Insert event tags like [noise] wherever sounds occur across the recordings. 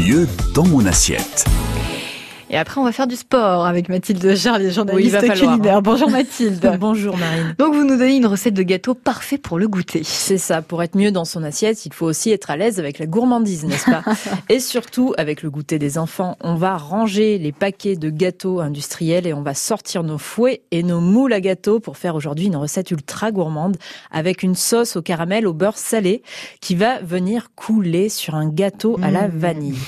mieux dans mon assiette. Et après, on va faire du sport avec Mathilde Charles, journaliste oui, culinaire. Hein. Bonjour Mathilde. [laughs] Bonjour Marine. Donc, vous nous donnez une recette de gâteau parfait pour le goûter. C'est ça. Pour être mieux dans son assiette, il faut aussi être à l'aise avec la gourmandise, n'est-ce pas [laughs] Et surtout avec le goûter des enfants. On va ranger les paquets de gâteaux industriels et on va sortir nos fouets et nos moules à gâteaux pour faire aujourd'hui une recette ultra gourmande avec une sauce au caramel au beurre salé qui va venir couler sur un gâteau à la mmh. vanille.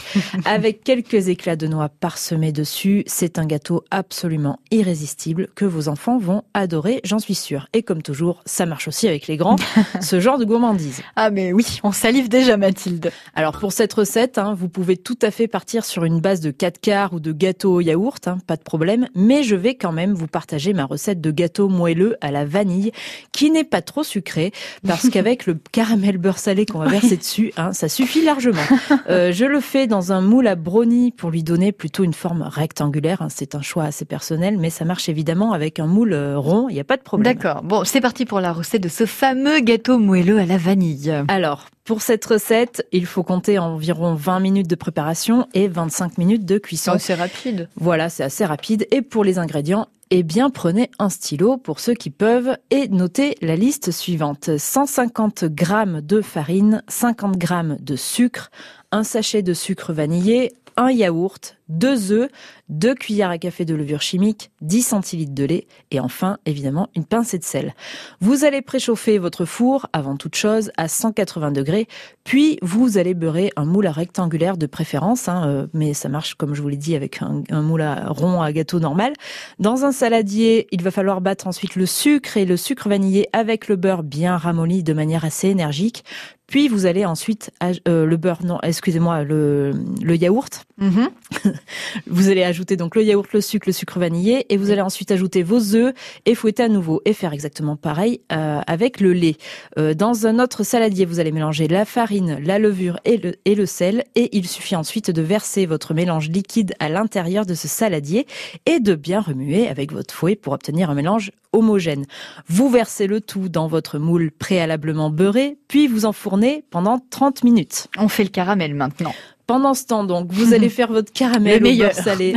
avec quelques éclats de noix parsemés dessus. C'est un gâteau absolument irrésistible que vos enfants vont adorer, j'en suis sûre. Et comme toujours, ça marche aussi avec les grands, [laughs] ce genre de gourmandise. Ah mais oui, on salive déjà Mathilde. Alors pour cette recette, hein, vous pouvez tout à fait partir sur une base de 4 quarts ou de gâteau au yaourt, hein, pas de problème, mais je vais quand même vous partager ma recette de gâteau moelleux à la vanille, qui n'est pas trop sucré, parce [laughs] qu'avec le caramel beurre salé qu'on va verser dessus, hein, ça suffit largement. Euh, je le fais dans un moule à brownie pour lui donner plutôt une forme rectangulaire. Hein, c'est un choix assez personnel, mais ça marche évidemment avec un moule euh, rond. Il n'y a pas de problème. D'accord. Bon, c'est parti pour la recette de ce fameux gâteau moelleux à la vanille. Alors, pour cette recette, il faut compter environ 20 minutes de préparation et 25 minutes de cuisson. C'est rapide. Voilà, c'est assez rapide. Et pour les ingrédients, eh bien, prenez un stylo pour ceux qui peuvent et notez la liste suivante. 150 g de farine, 50 g de sucre, un sachet de sucre vanillé, un yaourt, deux œufs, deux cuillères à café de levure chimique, 10 centilitres de lait et enfin, évidemment, une pincée de sel. Vous allez préchauffer votre four avant toute chose à 180 degrés, puis vous allez beurrer un moule à rectangulaire de préférence, hein, euh, mais ça marche comme je vous l'ai dit avec un, un, moule à rond à gâteau normal. Dans un saladier, il va falloir battre ensuite le sucre et le sucre vanillé avec le beurre bien ramolli de manière assez énergique. Puis vous allez ensuite euh, le beurre, non, excusez-moi, le, le yaourt. Mm-hmm. [laughs] [laughs] vous allez ajouter donc le yaourt, le sucre, le sucre vanillé, et vous allez ensuite ajouter vos œufs et fouetter à nouveau et faire exactement pareil euh, avec le lait. Euh, dans un autre saladier, vous allez mélanger la farine, la levure et le, et le sel, et il suffit ensuite de verser votre mélange liquide à l'intérieur de ce saladier et de bien remuer avec votre fouet pour obtenir un mélange homogène. Vous versez le tout dans votre moule préalablement beurré, puis vous enfournez pendant 30 minutes. On fait le caramel maintenant. Pendant ce temps, donc, vous allez [laughs] faire votre caramel au beurre salé.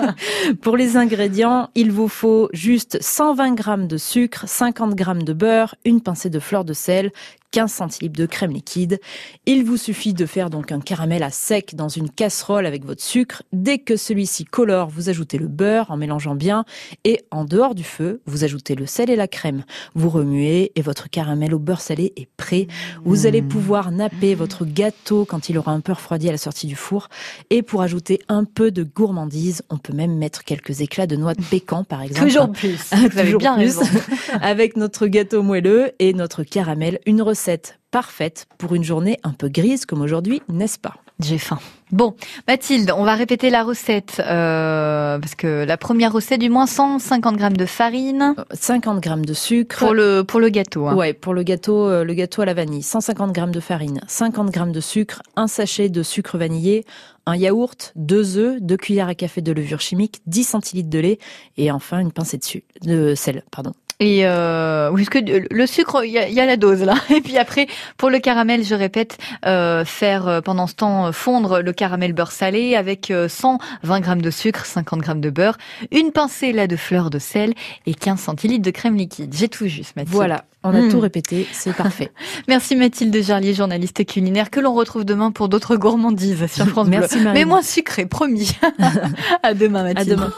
[laughs] Pour les ingrédients, il vous faut juste 120 g de sucre, 50 g de beurre, une pincée de fleur de sel, 15 centilitres de crème liquide. Il vous suffit de faire donc un caramel à sec dans une casserole avec votre sucre. Dès que celui-ci colore, vous ajoutez le beurre en mélangeant bien et en dehors du feu, vous ajoutez le sel et la crème. Vous remuez et votre caramel au beurre salé est prêt. Vous allez pouvoir napper votre gâteau quand il aura un peu refroidi à la sortie du four. Et pour ajouter un peu de gourmandise, on peut même mettre quelques éclats de noix de pécan par exemple. Toujours plus. Vous avez bien plus. [laughs] avec notre gâteau moelleux et notre caramel. Une recette parfaite pour une journée un peu grise comme aujourd'hui, n'est-ce pas? J'ai faim. Bon, Mathilde, on va répéter la recette euh, parce que la première recette du moins 150 grammes de farine, 50 grammes de sucre pour le pour le gâteau. Hein. Ouais, pour le gâteau euh, le gâteau à la vanille, 150 grammes de farine, 50 grammes de sucre, un sachet de sucre vanillé, un yaourt, deux œufs, deux cuillères à café de levure chimique, 10 centilitres de lait et enfin une pincée de, de sel, pardon. Et euh, parce que le sucre, il y a, la dose là. [laughs] Et puis après, pour le caramel, je répète, euh, faire euh, pendant ce temps fondre le caramel beurre salé avec 120 grammes de sucre, 50 grammes de beurre, une pincée là de fleur de sel et 15 centilitres de crème liquide. J'ai tout juste, Mathilde. Voilà, on a hmm. tout répété, c'est parfait. [laughs] Merci Mathilde Jarlier, journaliste culinaire, que l'on retrouve demain pour d'autres gourmandises sur France Merci Bleu. Mais moins sucré, promis. [laughs] à demain Mathilde. À demain.